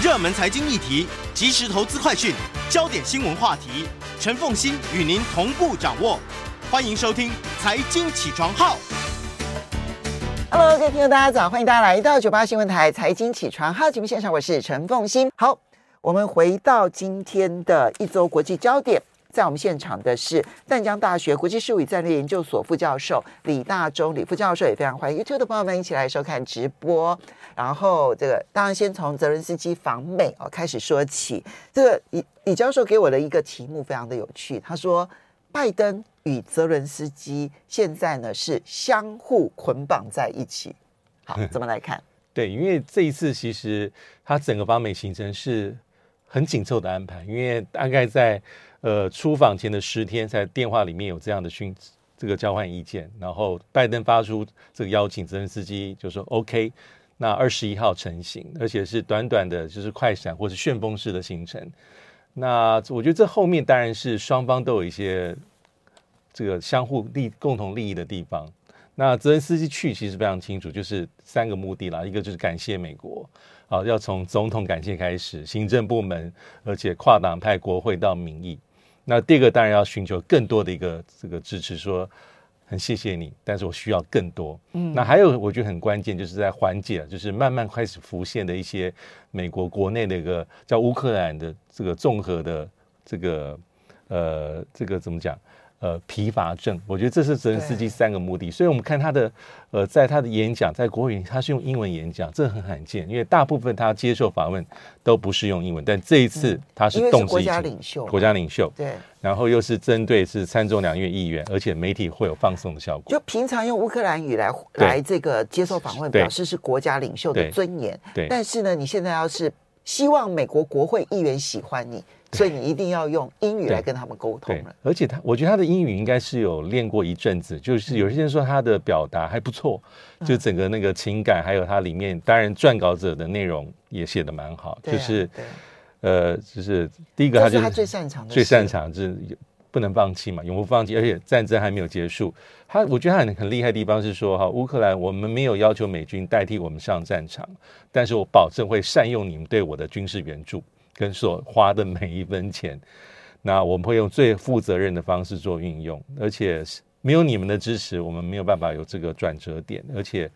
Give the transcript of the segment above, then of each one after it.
热门财经议题、即时投资快讯、焦点新闻话题，陈凤欣与您同步掌握。欢迎收听《财经起床号》。Hello，各位听众，大家早！欢迎大家来到九八新闻台《财经起床号》节目现场，我是陈凤欣。好，我们回到今天的一周国际焦点。在我们现场的是淡江大学国际事务与战略研究所副教授李大中，李副教授也非常欢迎 YouTube 的朋友们一起来收看直播。然后这个当然先从泽伦斯基访美哦开始说起。这个李李教授给我的一个题目非常的有趣，他说拜登与泽伦斯基现在呢是相互捆绑在一起。好，怎么来看？对，因为这一次其实他整个访美行程是很紧凑的安排，因为大概在。呃，出访前的十天，在电话里面有这样的讯，这个交换意见。然后拜登发出这个邀请，泽连斯基就说 OK。那二十一号成型，而且是短短的，就是快闪或是旋风式的行程。那我觉得这后面当然是双方都有一些这个相互利、共同利益的地方。那泽连斯基去其实非常清楚，就是三个目的啦，一个就是感谢美国。啊，要从总统感谢开始，行政部门，而且跨党派、国会到民意。那第二个当然要寻求更多的一个这个支持，说很谢谢你，但是我需要更多。嗯，那还有我觉得很关键，就是在缓解，就是慢慢开始浮现的一些美国国内的一个叫乌克兰的这个综合的这个呃这个怎么讲？呃，疲乏症，我觉得这是泽连斯基三个目的。所以我们看他的呃，在他的演讲，在国会他是用英文演讲，这很罕见，因为大部分他接受访问都不是用英文，但这一次他是动之以情，国家领袖，国家领袖，对，然后又是针对是参众两院议员，而且媒体会有放送的效果。就平常用乌克兰语来来这个接受访问，表示是国家领袖的尊严。对，但是呢，你现在要是希望美国国会议员喜欢你。所以你一定要用英语来跟他们沟通了。而且他，我觉得他的英语应该是有练过一阵子。就是有些人说他的表达还不错，就整个那个情感，还有他里面，当然撰稿者的内容也写得蛮好。就是，呃，就是第一个，他就是他最擅长的，最擅长就是不能放弃嘛，永不放弃。而且战争还没有结束。他，我觉得他很很厉害的地方是说，哈，乌克兰，我们没有要求美军代替我们上战场，但是我保证会善用你们对我的军事援助。跟所花的每一分钱，那我们会用最负责任的方式做运用，而且没有你们的支持，我们没有办法有这个转折点。而且，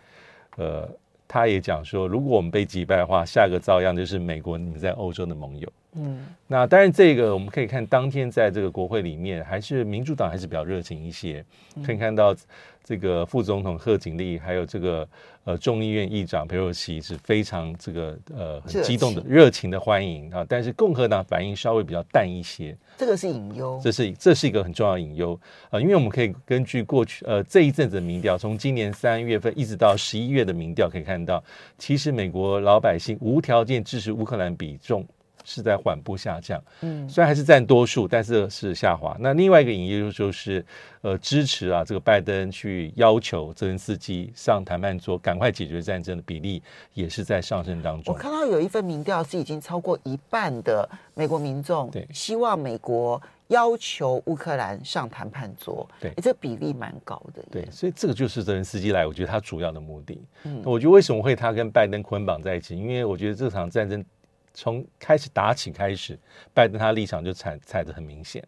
呃，他也讲说，如果我们被击败的话，下个遭殃就是美国，你们在欧洲的盟友。嗯，那当然，这个我们可以看当天在这个国会里面，还是民主党还是比较热情一些，可以看到。这个副总统贺锦丽，还有这个呃众议院议长佩洛西是非常这个呃很激动的热情的欢迎啊，但是共和党反应稍微比较淡一些，这个是隐忧，这是这是一个很重要的隐忧啊，因为我们可以根据过去呃这一阵子的民调，从今年三月份一直到十一月的民调可以看到，其实美国老百姓无条件支持乌克兰比重。是在缓步下降，嗯，虽然还是占多数，但是是下滑。那另外一个隐忧就是，呃，支持啊，这个拜登去要求泽连斯基上谈判桌，赶快解决战争的比例也是在上升当中。我看到有一份民调是已经超过一半的美国民众对希望美国要求乌克兰上谈判桌，对，这比例蛮高的。对，所以这个就是泽连斯基来，我觉得他主要的目的。嗯，我觉得为什么会他跟拜登捆绑在一起？因为我觉得这场战争。从开始打起开始，拜登他立场就踩踩得很明显。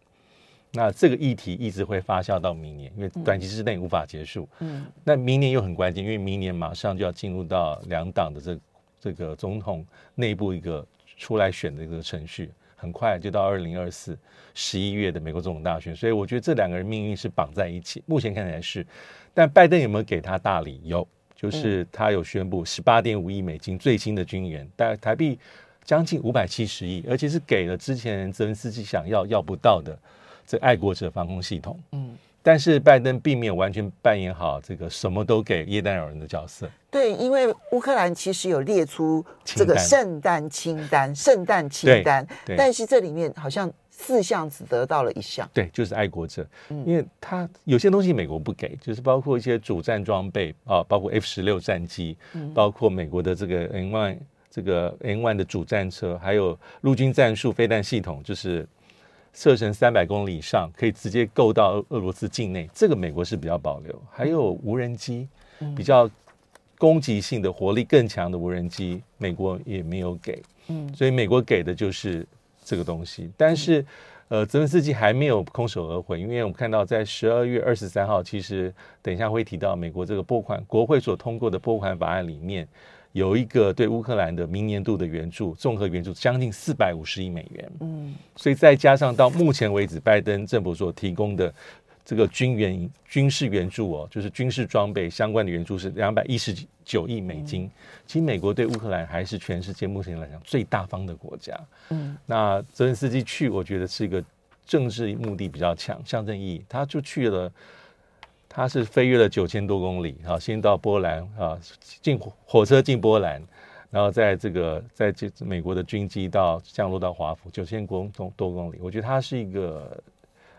那这个议题一直会发酵到明年，因为短期之内无法结束。嗯，那明年又很关键，因为明年马上就要进入到两党的这这个总统内部一个出来选的一个程序，很快就到二零二四十一月的美国总统大选。所以我觉得这两个人命运是绑在一起。目前看起来是，但拜登有没有给他大礼？有，就是他有宣布十八点五亿美金最新的军援，大概台币。将近五百七十亿，而且是给了之前泽连斯基想要要不到的这爱国者防空系统。嗯，但是拜登并没有完全扮演好这个什么都给耶诞老人的角色。对，因为乌克兰其实有列出这个圣诞清单，圣诞清单，但是这里面好像四项只得到了一项。对，就是爱国者，嗯、因为他有些东西美国不给，就是包括一些主战装备啊，包括 F 十六战机，嗯、包括美国的这个 M1。这个 N one 的主战车，还有陆军战术飞弹系统，就是射程三百公里以上，可以直接够到俄罗斯境内。这个美国是比较保留。还有无人机，比较攻击性的火力更强的无人机，美国也没有给。嗯，所以美国给的就是这个东西。但是，呃，泽连斯基还没有空手而回，因为我们看到在十二月二十三号，其实等一下会提到美国这个拨款国会所通过的拨款法案里面，有一个对乌克兰的明年度的援助，综合援助将近四百五十亿美元。嗯，所以再加上到目前为止，拜登政府所提供的。这个军援军事援助哦，就是军事装备相关的援助是两百一十九亿美金。其实美国对乌克兰还是全世界目前来讲最大方的国家。嗯，那泽连斯基去，我觉得是一个政治目的比较强，象征意义。他就去了，他是飞越了九千多公里啊，先到波兰啊，进火车进波兰，然后在这个在这美国的军机到降落到华府九千多多公里，我觉得他是一个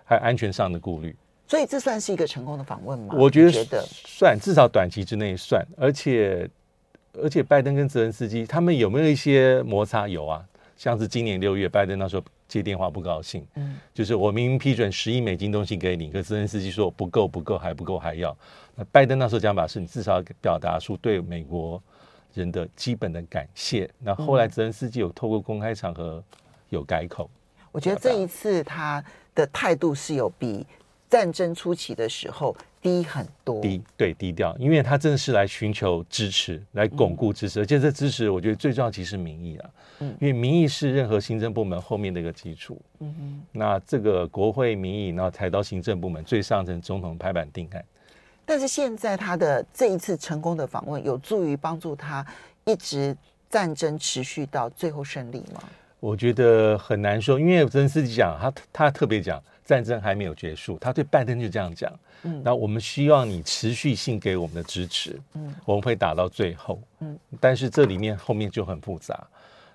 还有安全上的顾虑。所以这算是一个成功的访问吗？我觉得，觉得算，至少短期之内算。而且，而且拜登跟泽连斯基他们有没有一些摩擦？有啊，像是今年六月，拜登那时候接电话不高兴，嗯，就是我明明批准十亿美金东西给你，可是泽连斯基说不够，不够，还不够，还要。那拜登那时候讲法是你至少要表达出对美国人的基本的感谢。那后来泽连斯基有透过公开场合有改口。我觉得这一次他的态度是有比。战争初期的时候低很多，低对低调，因为他真的是来寻求支持，来巩固支持，嗯、而且这支持我觉得最重要其实是民意啊，嗯，因为民意是任何行政部门后面的一个基础，嗯哼，那这个国会民意，然后抬到行政部门最上层总统拍板定案。但是现在他的这一次成功的访问，有助于帮助他一直战争持续到最后胜利吗？我觉得很难说，因为泽连斯基讲他他特别讲。战争还没有结束，他对拜登就这样讲。嗯，那我们希望你持续性给我们的支持。嗯，我们会打到最后。嗯，但是这里面后面就很复杂。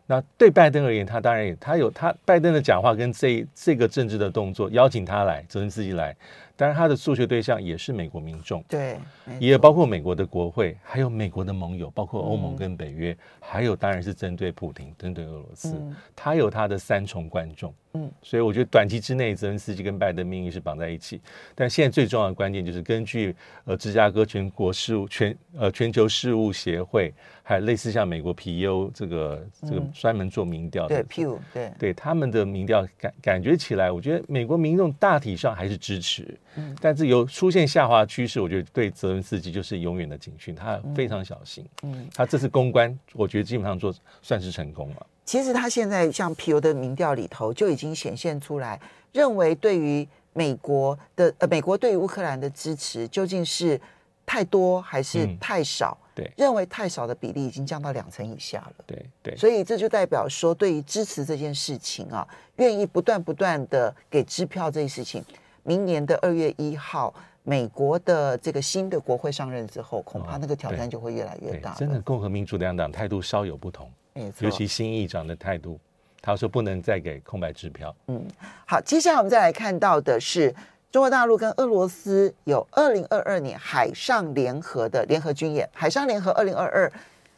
那对拜登而言，他当然也他有他拜登的讲话跟这这个政治的动作，邀请他来，责任自己来。当然，他的诉求对象也是美国民众，对，也包括美国的国会，还有美国的盟友，包括欧盟跟北约，嗯、还有当然是针对普京、针对俄罗斯，嗯、他有他的三重观众。嗯，所以我觉得短期之内，泽连斯基跟拜登命运是绑在一起。但现在最重要的关键就是根据呃芝加哥全国事务全呃全球事务协会，还有类似像美国 PU 这个这个专门做民调的，对 P U，对对他们的民调感感觉起来，我觉得美国民众大体上还是支持。嗯，但是有出现下滑趋势，我觉得对泽连斯基就是永远的警讯，他非常小心。嗯，他这次公关，我觉得基本上做算是成功了。其实他现在像 PU 的民调里头就已经显现出来，认为对于美国的呃，美国对于乌克兰的支持究竟是太多还是太少？嗯、对，认为太少的比例已经降到两成以下了。对对，所以这就代表说，对于支持这件事情啊，愿意不断不断的给支票这一事情，明年的二月一号，美国的这个新的国会上任之后，恐怕那个挑战就会越来越大。真的，共和民主两党态度稍有不同。尤其新议长的态度，他说不能再给空白支票。嗯，好，接下来我们再来看到的是中国大陆跟俄罗斯有二零二二年海上联合的联合军演，海上联合二零二二，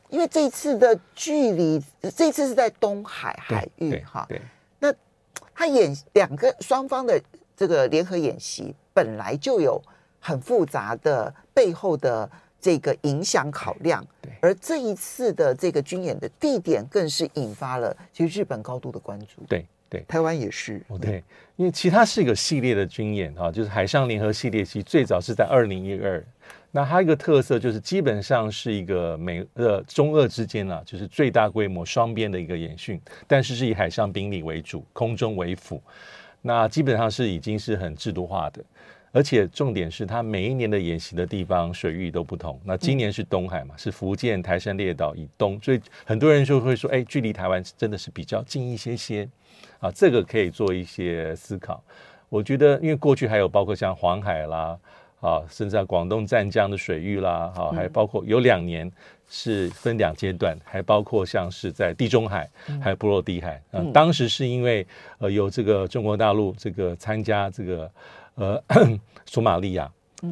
因为这一次的距离，这一次是在东海海域哈。对，那他演两个双方的这个联合演习，本来就有很复杂的背后的。这个影响考量，对，而这一次的这个军演的地点更是引发了其实日本高度的关注，对对，台湾也是，对，因为其他是一个系列的军演啊，就是海上联合系列，其实最早是在二零一二，那它一个特色就是基本上是一个美呃中俄之间啊，就是最大规模双边的一个演训，但是是以海上兵力为主，空中为辅，那基本上是已经是很制度化的。而且重点是，它每一年的演习的地方水域都不同。那今年是东海嘛，是福建台山列岛以东，所以很多人就会说，哎，距离台湾真的是比较近一些些啊。这个可以做一些思考。我觉得，因为过去还有包括像黄海啦，啊，甚至在广东湛江的水域啦，哈，还包括有两年是分两阶段，还包括像是在地中海，还有波罗的海。嗯，当时是因为呃有这个中国大陆这个参加这个。呃，索马利亚、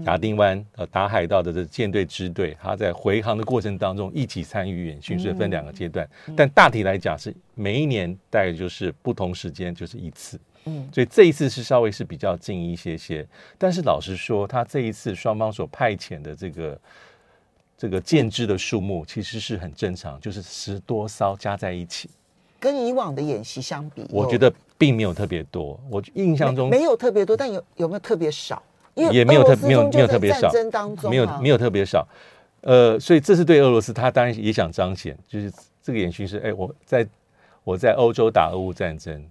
亚丁湾呃打海盗的这舰队支队，他在回航的过程当中一起参与演训，所以分两个阶段。但大体来讲是每一年大概就是不同时间就是一次。嗯，所以这一次是稍微是比较近一些些。但是老实说，他这一次双方所派遣的这个这个舰只的数目其实是很正常，就是十多艘加在一起。跟以往的演习相比，我觉得并没有特别多。我印象中没，没有特别多，但有有没有特别少？也没有特没有没有特别少，没有没有特别少。呃，所以这是对俄罗斯，他当然也想彰显，就是这个演训是哎，我在我在欧洲打俄乌战争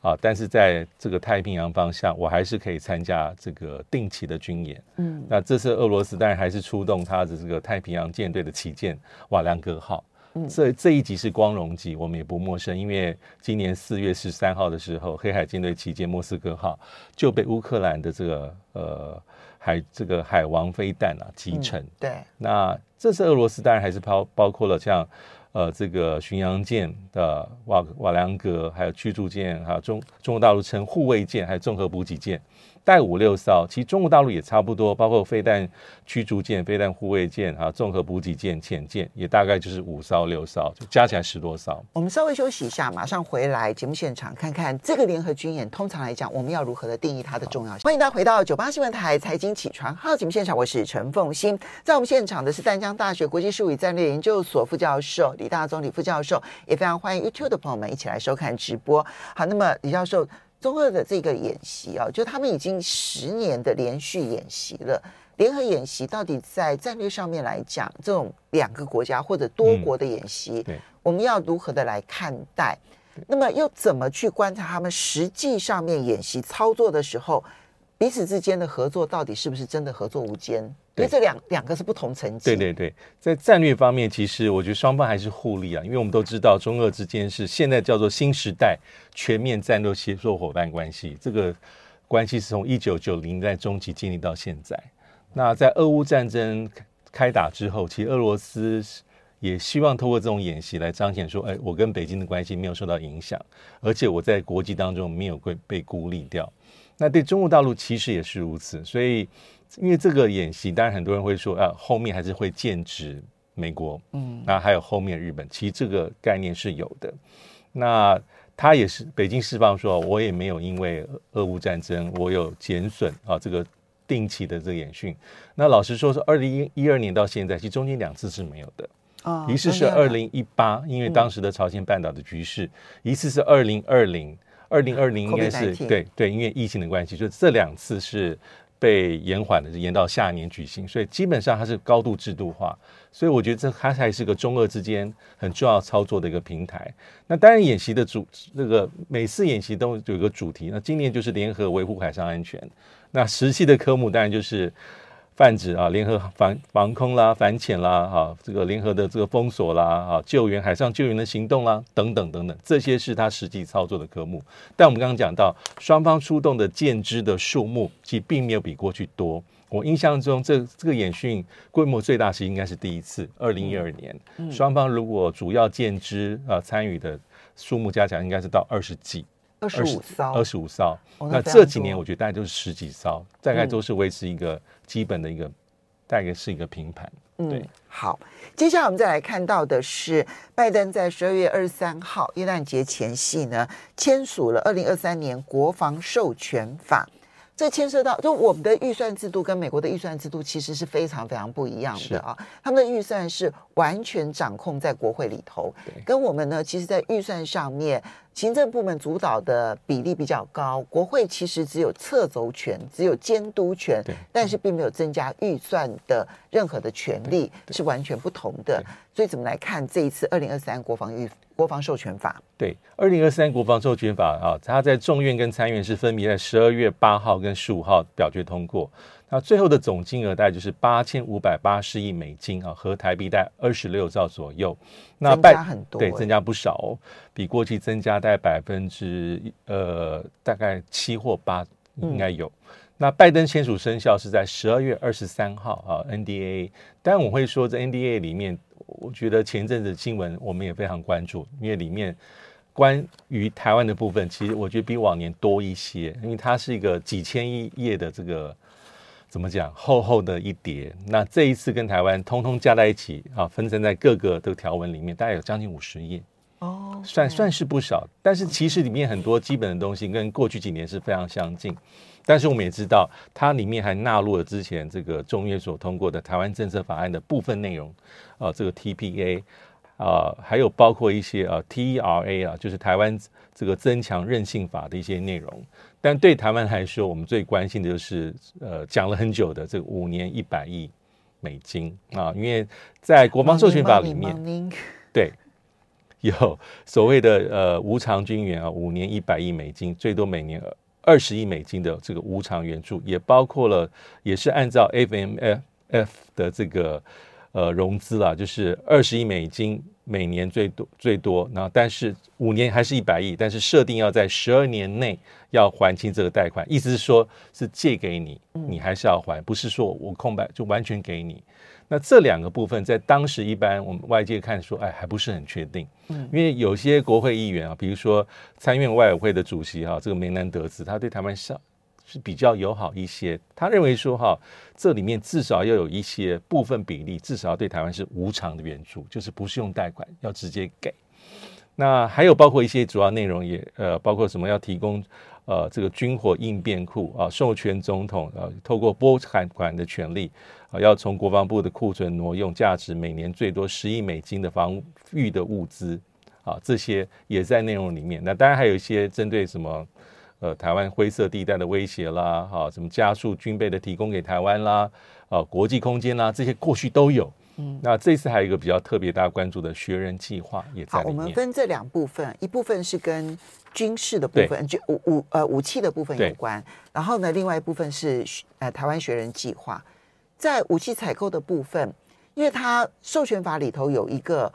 啊，但是在这个太平洋方向，我还是可以参加这个定期的军演。嗯，那这次俄罗斯当然还是出动他的这个太平洋舰队的旗舰瓦良格号。嗯，这这一集是光荣级，我们也不陌生，因为今年四月十三号的时候，黑海舰队旗舰莫斯科号就被乌克兰的这个呃海这个海王飞弹啊击沉。对，那这次俄罗斯当然还是包包括了像呃这个巡洋舰的瓦瓦良格，还有驱逐舰，还有中中国大陆称护卫舰，还有综合补给舰。带五六艘，其实中国大陆也差不多，包括飞弹驱逐舰、飞弹护卫舰啊，综合补给舰、潜舰也大概就是五艘六艘，就加起来十多艘。我们稍微休息一下，马上回来节目现场，看看这个联合军演，通常来讲，我们要如何的定义它的重要性？欢迎大家回到九八新闻台财经起床号节目现场，我是陈凤欣，在我们现场的是淡江大学国际事务与战略研究所副教授李大宗李副教授，也非常欢迎 YouTube 的朋友们一起来收看直播。好，那么李教授。中俄的这个演习啊，就他们已经十年的连续演习了。联合演习到底在战略上面来讲，这种两个国家或者多国的演习，对，我们要如何的来看待？那么又怎么去观察他们实际上面演习操作的时候，彼此之间的合作到底是不是真的合作无间？因为这两两个是不同层级。对对对，在战略方面，其实我觉得双方还是互利啊，因为我们都知道中俄之间是现在叫做新时代全面战略协作伙伴关系，这个关系是从一九九零年代中期建立到现在。那在俄乌战争开打之后，其实俄罗斯也希望透过这种演习来彰显说，哎，我跟北京的关系没有受到影响，而且我在国际当中没有被被孤立掉。那对中国大陆其实也是如此，所以。因为这个演习，当然很多人会说啊，后面还是会剑指美国，嗯，那还有后面日本，其实这个概念是有的。那他也是北京释放说，我也没有因为俄乌战争，我有减损啊这个定期的这个演训。那老实说，是二零一二年到现在，其实中间两次是没有的。哦，一次是二零一八，因为当时的朝鲜半岛的局势；一次是二零二零，二零二零应该是对对，因为疫情的关系，就这两次是。被延缓的，延到下一年举行，所以基本上它是高度制度化，所以我觉得这它才是个中俄之间很重要操作的一个平台。那当然演习的主那个每次演习都有一个主题，那今年就是联合维护海上安全。那实际的科目当然就是。泛指啊，联合防防空啦、反潜啦，哈、啊，这个联合的这个封锁啦，啊，救援、海上救援的行动啦，等等等等，这些是他实际操作的科目。但我们刚刚讲到，双方出动的舰只的数目，其实并没有比过去多。我印象中这，这这个演训规模最大是应该是第一次，二零一二年，嗯、双方如果主要舰只啊参与的数目加起来，应该是到二十几。二十五艘，二十五艘。那这几年我觉得大概都是十几艘，大概都是维持一个基本的一个，大概是一个平盘。对、嗯，好。接下来我们再来看到的是，拜登在十二月二十三号耶诞节前夕呢，签署了二零二三年国防授权法。这牵涉到，就我们的预算制度跟美国的预算制度其实是非常非常不一样的啊。他们的预算是完全掌控在国会里头，跟我们呢，其实，在预算上面。行政部门主导的比例比较高，国会其实只有侧轴权，只有监督权，但是并没有增加预算的任何的权利，是完全不同的。所以怎么来看这一次二零二三国防预国防授权法？对，二零二三国防授权法啊，它在众院跟参院是分别在十二月八号跟十五号表决通过。那最后的总金额大概就是八千五百八十亿美金啊，合台币大概二十六兆左右。那增加很多，对，增加不少哦，比过去增加大概百分之呃大概七或八应该有。嗯、那拜登签署生效是在十二月二十三号啊，NDA。当然我会说，在 NDA 里面，我觉得前阵子新闻我们也非常关注，因为里面关于台湾的部分，其实我觉得比往年多一些，因为它是一个几千亿页的这个。怎么讲？厚厚的一叠。那这一次跟台湾通通加在一起啊，分成在各个的条文里面，大概有将近五十页。哦，算算是不少。但是其实里面很多基本的东西跟过去几年是非常相近。但是我们也知道，它里面还纳入了之前这个众议院所通过的台湾政策法案的部分内容，啊、呃，这个 TPA 啊、呃，还有包括一些啊、呃、TERA 啊，就是台湾这个增强韧性法的一些内容。但对台湾来说，我们最关心的就是呃讲了很久的这个五年一百亿美金啊，因为在国防授权法里面，对，有所谓的呃无偿军援啊，五年一百亿美金，最多每年。二十亿美金的这个无偿援助，也包括了，也是按照 FMF 的这个呃融资啦，就是二十亿美金每年最多最多，然后但是五年还是一百亿，但是设定要在十二年内要还清这个贷款，意思是说，是借给你，你还是要还，不是说我空白就完全给你。那这两个部分在当时一般我们外界看说，哎，还不是很确定。嗯，因为有些国会议员啊，比如说参院外委会的主席哈、啊，这个梅南德兹，他对台湾是是比较友好一些。他认为说哈、这里面至少要有一些部分比例，至少要对台湾是无偿的援助，就是不是用贷款，要直接给。那还有包括一些主要内容也呃，包括什么要提供。呃，这个军火应变库啊，授权总统呃，透过拨款款的权利啊，要从国防部的库存挪用价值每年最多十亿美金的防御的物资啊，这些也在内容里面。那当然还有一些针对什么呃台湾灰色地带的威胁啦，哈、啊，什么加速军备的提供给台湾啦，啊，国际空间啦，这些过去都有。嗯，那这次还有一个比较特别大家关注的学人计划也在里面。好，我们分这两部分，一部分是跟军事的部分，就武武呃武器的部分有关。然后呢，另外一部分是呃台湾学人计划，在武器采购的部分，因为它授权法里头有一个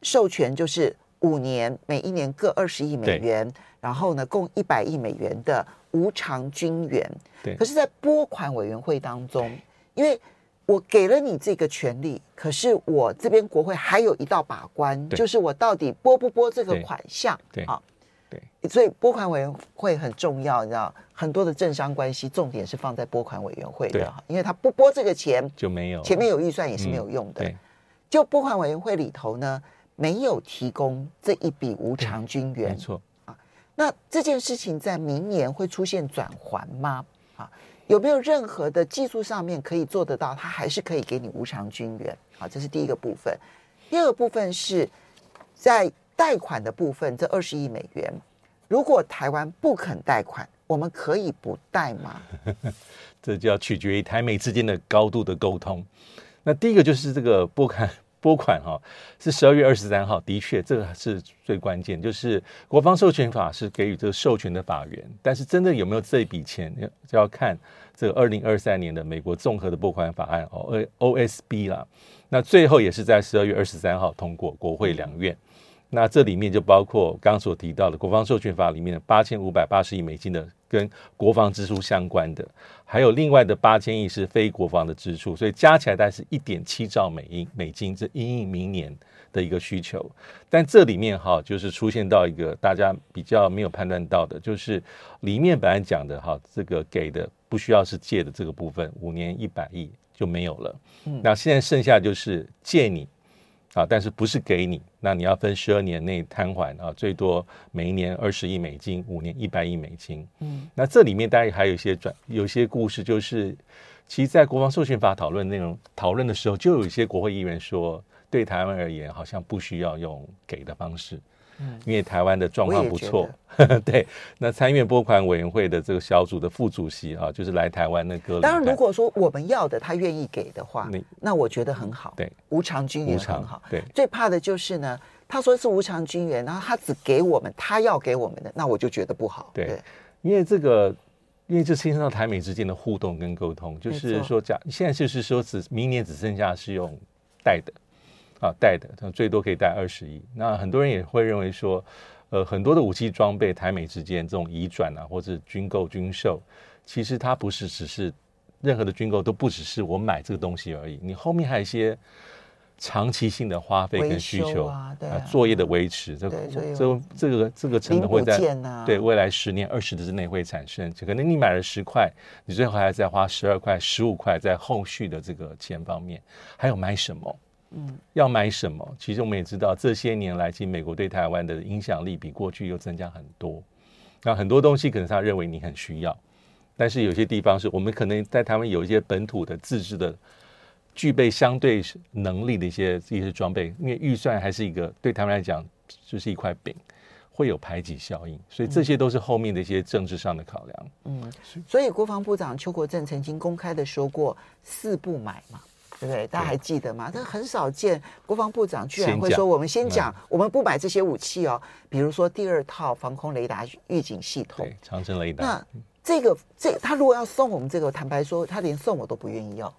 授权，就是五年每一年各二十亿美元，然后呢共一百亿美元的无偿军援。对。可是，在拨款委员会当中，因为我给了你这个权利，可是我这边国会还有一道把关，就是我到底拨不拨这个款项？对，啊，对，所以拨款委员会很重要，你知道，很多的政商关系重点是放在拨款委员会的，因为他不拨这个钱就没有，前面有预算也是没有用的。嗯、就拨款委员会里头呢，没有提供这一笔无偿军援，没错啊。那这件事情在明年会出现转还吗？啊？有没有任何的技术上面可以做得到？他还是可以给你无偿军援。好，这是第一个部分。第二个部分是在贷款的部分，这二十亿美元，如果台湾不肯贷款，我们可以不贷吗？这就要取决于台美之间的高度的沟通。那第一个就是这个拨款。拨款哈是十二月二十三号，的确这个是最关键，就是国防授权法是给予这个授权的法源，但是真的有没有这笔钱，就要看这个二零二三年的美国综合的拨款法案哦，OSB 啦。那最后也是在十二月二十三号通过国会两院。那这里面就包括刚刚所提到的国防授权法里面的八千五百八十亿美金的跟国防支出相关的，还有另外的八千亿是非国防的支出，所以加起来大概是一点七兆美英美金，这因应明年的一个需求。但这里面哈，就是出现到一个大家比较没有判断到的，就是里面本来讲的哈，这个给的不需要是借的这个部分，五年一百亿就没有了。嗯，那现在剩下就是借你。啊，但是不是给你？那你要分十二年内摊还啊，最多每一年二十亿美金，五年一百亿美金。嗯，那这里面当然还有一些转，有一些故事，就是其实，在国防授权法讨论内容讨论的时候，就有一些国会议员说，对台湾而言，好像不需要用给的方式。因为台湾的状况不错，对。那参院拨款委员会的这个小组的副主席啊，就是来台湾那个。当然，如果说我们要的他愿意给的话，那那我觉得很好。对，无偿军援很好。对，最怕的就是呢，他说是无偿军援，然后他只给我们他要给我们的，那我就觉得不好。对，对因为这个，因为这牵涉到台美之间的互动跟沟通，就是说，假现在就是说只明年只剩下是用贷的。啊，带的，他最多可以带二十亿。那很多人也会认为说，呃，很多的武器装备，台美之间这种移转啊，或者军购、军售，其实它不是只是任何的军购都不只是我买这个东西而已，你后面还有一些长期性的花费跟需求啊，对啊，啊，作业的维持，这个这这个这个成本会在对未来十年、二十年之内会产生。就可能你买了十块，你最后还要再花十二块、十五块在后续的这个钱方面，还有买什么？嗯，要买什么？其实我们也知道，这些年来，其实美国对台湾的影响力比过去又增加很多。那很多东西可能他认为你很需要，但是有些地方是我们可能在台湾有一些本土的自制的、具备相对能力的一些一些装备，因为预算还是一个对他们来讲就是一块饼，会有排挤效应，所以这些都是后面的一些政治上的考量。嗯，所以国防部长邱国正曾经公开的说过“四不买”嘛。对不对？大家还记得吗？但很少见国防部长居然会说：“我们先讲，我们不买这些武器哦。”比如说第二套防空雷达预警系统，对，长城雷达。那这个这他如果要送我们这个，坦白说，他连送我都不愿意要，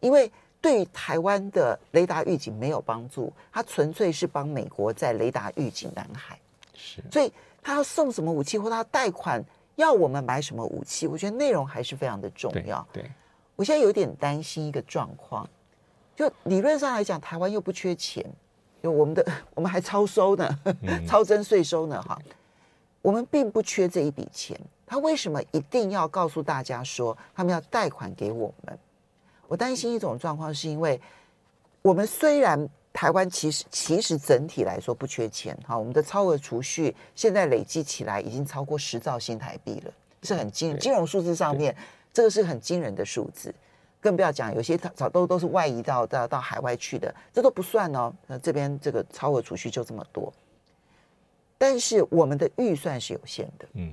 因为对于台湾的雷达预警没有帮助，他纯粹是帮美国在雷达预警南海。是，所以他要送什么武器，或他贷款要我们买什么武器，我觉得内容还是非常的重要。对，对我现在有点担心一个状况。就理论上来讲，台湾又不缺钱，就我们的我们还超收呢，嗯、超征税收呢，哈，我们并不缺这一笔钱。他为什么一定要告诉大家说他们要贷款给我们？我担心一种状况，是因为我们虽然台湾其实其实整体来说不缺钱，哈，我们的超额储蓄现在累积起来已经超过十兆新台币了，是很惊人，金融数字上面这个是很惊人的数字。更不要讲，有些早都都是外移到到到海外去的，这都不算哦。那这边这个超额储蓄就这么多，但是我们的预算是有限的。嗯，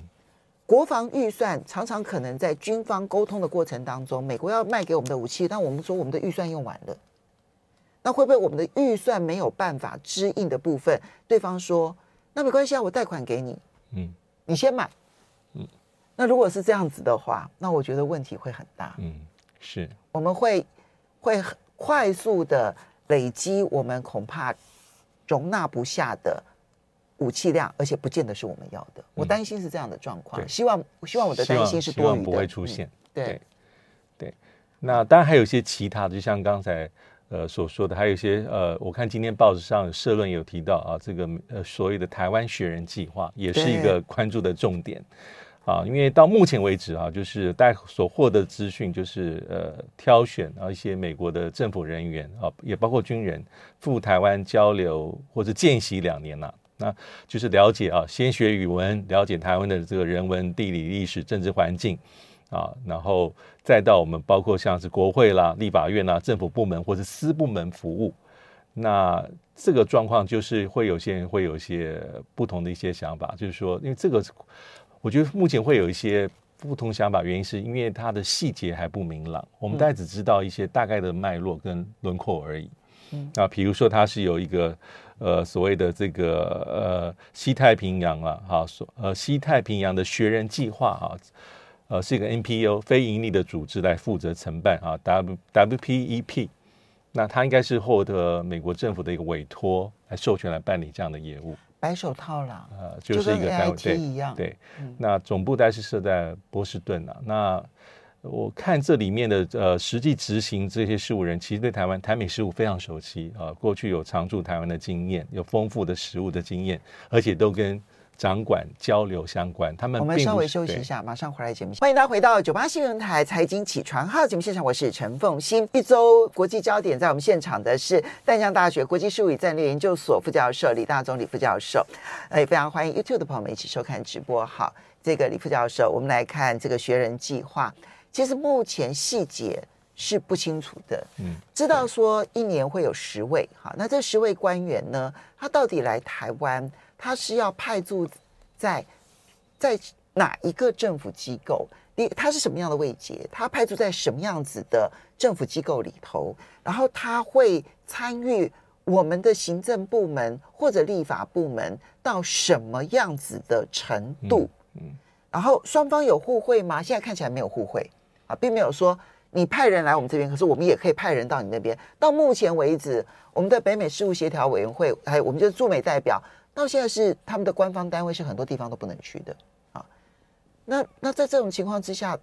国防预算常常可能在军方沟通的过程当中，美国要卖给我们的武器，但我们说我们的预算用完了，那会不会我们的预算没有办法支应的部分？对方说那没关系啊，我贷款给你，嗯，你先买，嗯，那如果是这样子的话，那我觉得问题会很大，嗯。是，我们会会快速的累积我们恐怕容纳不下的武器量，而且不见得是我们要的。我担心是这样的状况，希望希望我的担心是多余的，不会出现。对。对，对，那当然还有一些其他的，就像刚才呃所说的，还有一些呃，我看今天报纸上社论有提到啊，这个呃所谓的台湾雪人计划也是一个关注的重点。啊，因为到目前为止啊，就是大家所获得资讯，就是呃，挑选啊一些美国的政府人员啊，也包括军人赴台湾交流或者见习两年了，那就是了解啊，先学语文，了解台湾的这个人文、地理、历史、政治环境啊，然后再到我们包括像是国会啦、立法院啦、政府部门或者私部门服务，那这个状况就是会有些人会有一些不同的一些想法，就是说，因为这个。我觉得目前会有一些不同想法，原因是因为它的细节还不明朗。我们大概只知道一些大概的脉络跟轮廓而已。嗯，啊，比如说它是有一个呃所谓的这个呃西太平洋啊，哈，所呃西太平洋的学人计划啊，呃是一个 NPO 非盈利的组织来负责承办啊，W WPEP，那它应该是获得美国政府的一个委托来授权来办理这样的业务。白手套啦，呃，就是一个单位一样，对，那总部大概是设在波士顿啊。那我看这里面的呃，实际执行这些事务人，其实对台湾台美事务非常熟悉啊，过去有常驻台湾的经验，有丰富的实务的经验，而且都跟。掌管交流相关，他们我们稍微休息一下，马上回来节目。欢迎大家回到九八新闻台财经起床号节目现场，我是陈凤欣。一周国际焦点，在我们现场的是淡江大学国际事务与战略研究所副教授李大中李副教授。哎，非常欢迎 YouTube 的朋友们一起收看直播。好，这个李副教授，我们来看这个学人计划。其实目前细节是不清楚的，嗯，知道说一年会有十位，哈，那这十位官员呢，他到底来台湾？他是要派驻在在哪一个政府机构？你他是什么样的位阶？他派驻在什么样子的政府机构里头？然后他会参与我们的行政部门或者立法部门到什么样子的程度？嗯，然后双方有互惠吗？现在看起来没有互惠啊，并没有说你派人来我们这边，可是我们也可以派人到你那边。到目前为止，我们的北美事务协调委员会还有我们就是驻美代表。到现在是他们的官方单位，是很多地方都不能去的啊。那那在这种情况之下，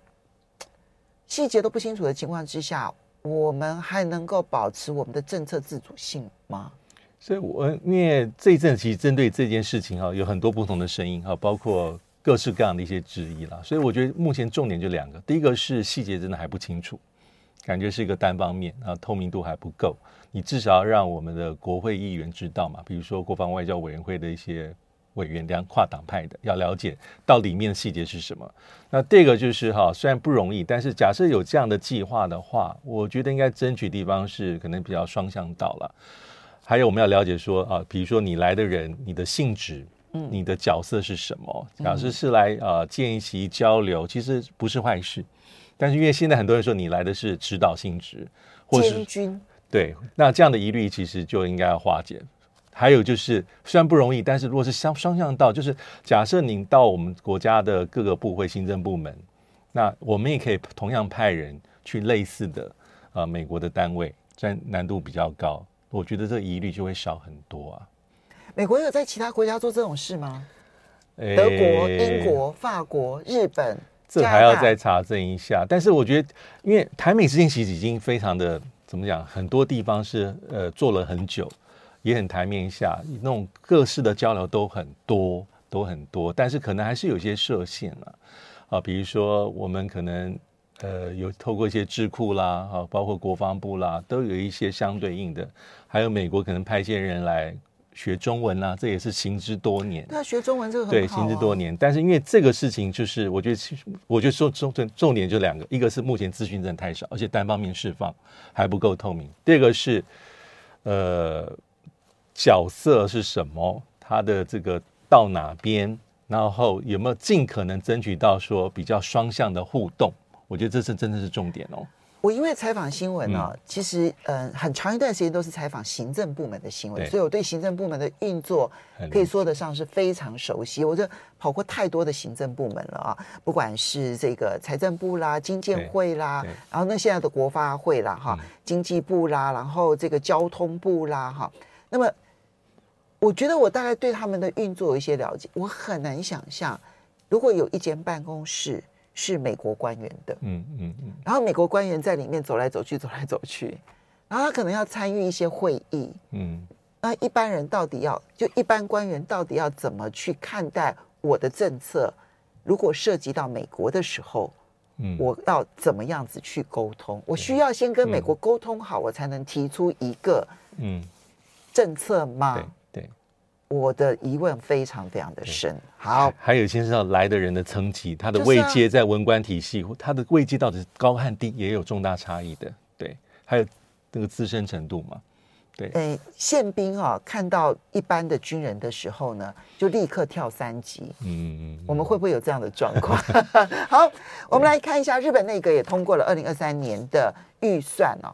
细节都不清楚的情况之下，我们还能够保持我们的政策自主性吗？所以我，我因为这一阵其实针对这件事情哈，有很多不同的声音哈，包括各式各样的一些质疑啦。所以我觉得目前重点就两个，第一个是细节真的还不清楚感觉是一个单方面啊，透明度还不够。你至少要让我们的国会议员知道嘛，比如说国防外交委员会的一些委员，这样跨党派的要了解到里面的细节是什么。那第二个就是哈，虽然不容易，但是假设有这样的计划的话，我觉得应该争取地方是可能比较双向道了。还有我们要了解说啊，比如说你来的人，你的性质，你的角色是什么？假设是来呃见习交流，其实不是坏事。但是因为现在很多人说你来的是指导性质，或是军。对，那这样的疑虑其实就应该要化解。还有就是，虽然不容易，但是如果是双双向道，就是假设您到我们国家的各个部会、行政部门，那我们也可以同样派人去类似的呃美国的单位，虽然难度比较高，我觉得这个疑虑就会少很多啊。美国有在其他国家做这种事吗？德国、英国、法国、日本，这还要再查证一下。但是我觉得，因为台美之间其实已经非常的。怎么讲？很多地方是呃做了很久，也很台面下，那种各式的交流都很多，都很多，但是可能还是有些设限了啊。比如说，我们可能呃有透过一些智库啦，啊，包括国防部啦，都有一些相对应的，还有美国可能派一些人来。学中文呐、啊，这也是行之多年。那学中文这个对，行之多年。但是因为这个事情，就是我觉得，我觉得说重重重点就两个，一个是目前资讯真的太少，而且单方面释放还不够透明。第二个是，呃，角色是什么？他的这个到哪边？然后有没有尽可能争取到说比较双向的互动？我觉得这是真的是重点哦。我因为采访新闻啊，嗯、其实嗯、呃，很长一段时间都是采访行政部门的新闻，所以我对行政部门的运作可以说得上是非常熟悉。我就跑过太多的行政部门了啊，不管是这个财政部啦、经建会啦，然后那现在的国发会啦、哈、嗯、经济部啦，然后这个交通部啦、哈。那么，我觉得我大概对他们的运作有一些了解。我很难想象，如果有一间办公室。是美国官员的，嗯嗯嗯，然后美国官员在里面走来走去，走来走去，然后他可能要参与一些会议，嗯，那一般人到底要就一般官员到底要怎么去看待我的政策？如果涉及到美国的时候，嗯，我要怎么样子去沟通？我需要先跟美国沟通好，我才能提出一个嗯。政策吗？我的疑问非常非常的深。好，还有牵涉到来的人的层级，他的位阶在文官体系，他的位阶到底是高和低，也有重大差异的。对，还有那个资深程度嘛。对，诶，宪兵啊，看到一般的军人的时候呢，就立刻跳三级。嗯嗯，我们会不会有这样的状况？好，我们来看一下，日本内阁也通过了二零二三年的预算哦。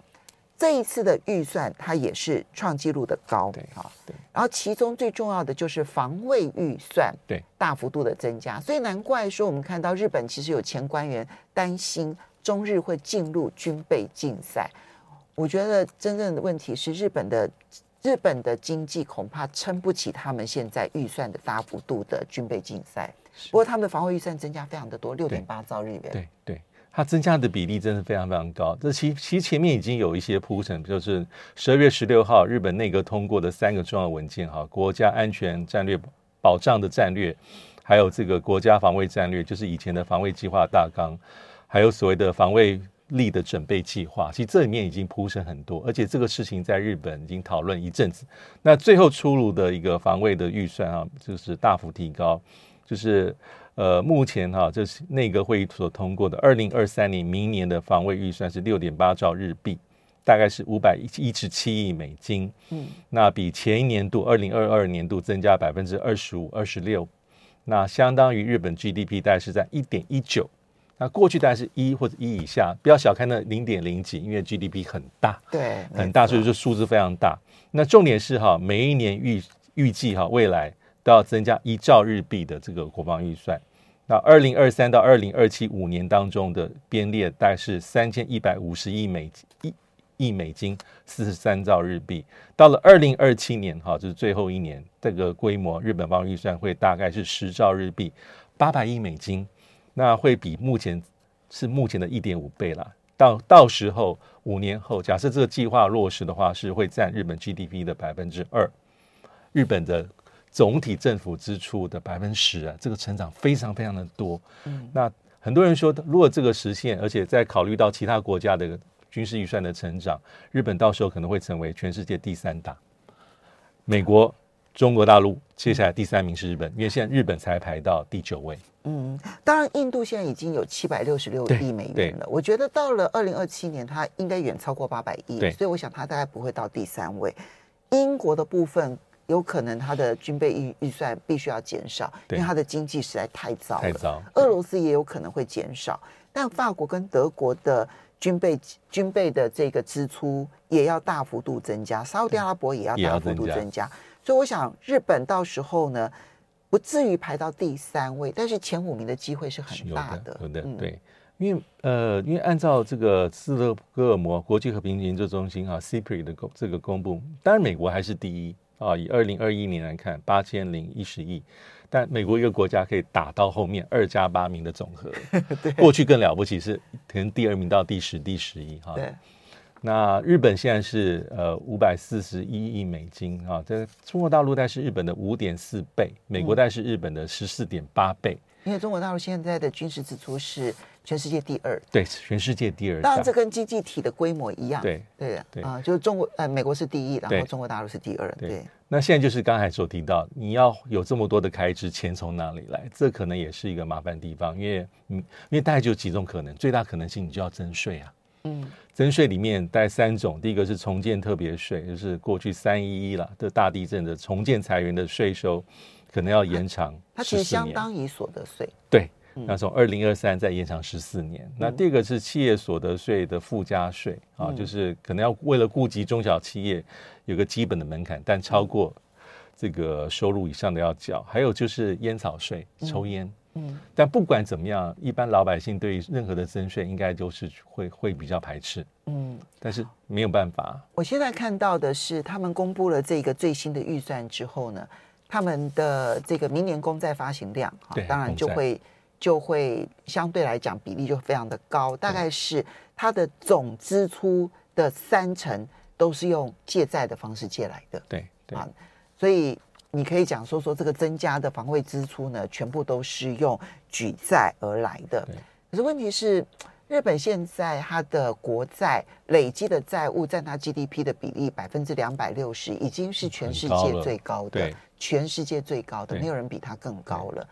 这一次的预算，它也是创纪录的高，对哈，对。然后其中最重要的就是防卫预算，对，大幅度的增加，所以难怪说我们看到日本其实有前官员担心中日会进入军备竞赛。我觉得真正的问题是日本的日本的经济恐怕撑不起他们现在预算的大幅度的军备竞赛。不过他们的防卫预算增加非常的多，六点八兆日元，对对。它增加的比例真的非常非常高，这其其实前面已经有一些铺陈，就是十二月十六号日本内阁通过的三个重要文件哈，国家安全战略保障的战略，还有这个国家防卫战略，就是以前的防卫计划大纲，还有所谓的防卫力的准备计划，其实这里面已经铺陈很多，而且这个事情在日本已经讨论一阵子，那最后出炉的一个防卫的预算啊，就是大幅提高，就是。呃，目前哈，这是内阁会议所通过的二零二三年明年的防卫预算是六点八兆日币，大概是五百一十七亿美金。嗯，那比前一年度二零二二年度增加百分之二十五、二十六，那相当于日本 GDP 大概是在一点一九。那过去大概是一或者一以下，不要小看那零点零几，因为 GDP 很大，对，很大，所以说数字非常大。那重点是哈，每一年预预计哈，未来要增加一兆日币的这个国防预算。那二零二三到二零二七五年当中的编列大概是三千一百五十亿美一亿美金，四十三兆日币。到了二零二七年，哈，就是最后一年，这个规模，日本防卫预算会大概是十兆日币，八百亿美金。那会比目前是目前的一点五倍了。到到时候五年后，假设这个计划落实的话，是会占日本 GDP 的百分之二。日本的。总体政府支出的百分之十啊，这个成长非常非常的多。嗯，那很多人说，如果这个实现，而且再考虑到其他国家的军事预算的成长，日本到时候可能会成为全世界第三大。美国、中国大陆接下来第三名是日本，因为现在日本才排到第九位。嗯，当然，印度现在已经有七百六十六亿美元了。我觉得到了二零二七年，它应该远超过八百亿，所以我想它大概不会到第三位。英国的部分有可能它的军备预预算必须要减少，因为它的经济实在太糟了。太糟。俄罗斯也有可能会减少，但法国跟德国的军备军备的这个支出也要大幅度增加，沙乌地阿拉伯也要大幅度增加。所以我想日本到时候呢，不至于排到第三位，但是前五名的机会是很大的。有的，有的，对，因为呃，因为按照这个斯德哥尔摩国际和平研究中心啊 CIPRI 的公这个公布，当然美国还是第一啊。以二零二一年来看，八千零一十亿，但美国一个国家可以打到后面二加八名的总和，对过去更了不起是可能第二名到第十、第十一哈。对。那日本现在是呃五百四十一亿美金啊，这中国大陆大概是日本的五点四倍，美国大概是日本的十四点八倍。因为中国大陆现在的军事支出是全世界第二，对，全世界第二。当然这跟经济体的规模一样，对对对啊，就是中国呃美国是第一，然后中国大陆是第二，对。对那现在就是刚才所提到，你要有这么多的开支，钱从哪里来？这可能也是一个麻烦地方，因为嗯，因为大概就几种可能，最大可能性你就要征税啊。嗯，增税里面带三种，第一个是重建特别税，就是过去三一一了的大地震的重建财源的税收，可能要延长。它其实相当于所得税。对，那从二零二三再延长十四年。嗯、那第二个是企业所得税的附加税、嗯、啊，就是可能要为了顾及中小企业有个基本的门槛，但超过这个收入以上的要缴。还有就是烟草税，抽烟。嗯嗯，但不管怎么样，一般老百姓对于任何的增税，应该都是会会比较排斥。嗯，但是没有办法。我现在看到的是，他们公布了这个最新的预算之后呢，他们的这个明年公债发行量啊，当然就会就会相对来讲比例就非常的高，大概是它的总支出的三成都是用借债的方式借来的。对对啊，所以。你可以讲说说这个增加的防卫支出呢，全部都是用举债而来的。可是问题是，日本现在它的国债累积的债务占它 GDP 的比例百分之两百六十，已经是全世界最高的，全世界最高的，没有人比它更高了。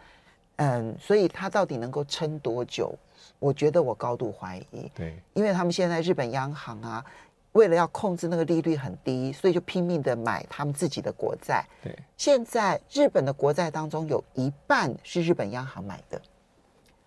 嗯，所以它到底能够撑多久？我觉得我高度怀疑。对，因为他们现在日本央行啊。为了要控制那个利率很低，所以就拼命的买他们自己的国债。对，现在日本的国债当中有一半是日本央行买的。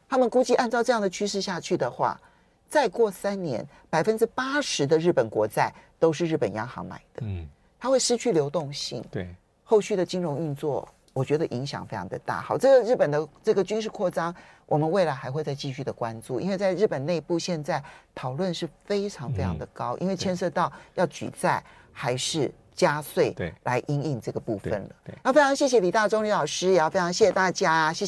他们估计按照这样的趋势下去的话，再过三年，百分之八十的日本国债都是日本央行买的。嗯，它会失去流动性。对，后续的金融运作。我觉得影响非常的大。好，这个日本的这个军事扩张，我们未来还会再继续的关注，因为在日本内部现在讨论是非常非常的高，因为牵涉到要举债还是加税，对，来应应这个部分了。对，那非常谢谢李大中李老师，也要非常谢谢大家，谢谢。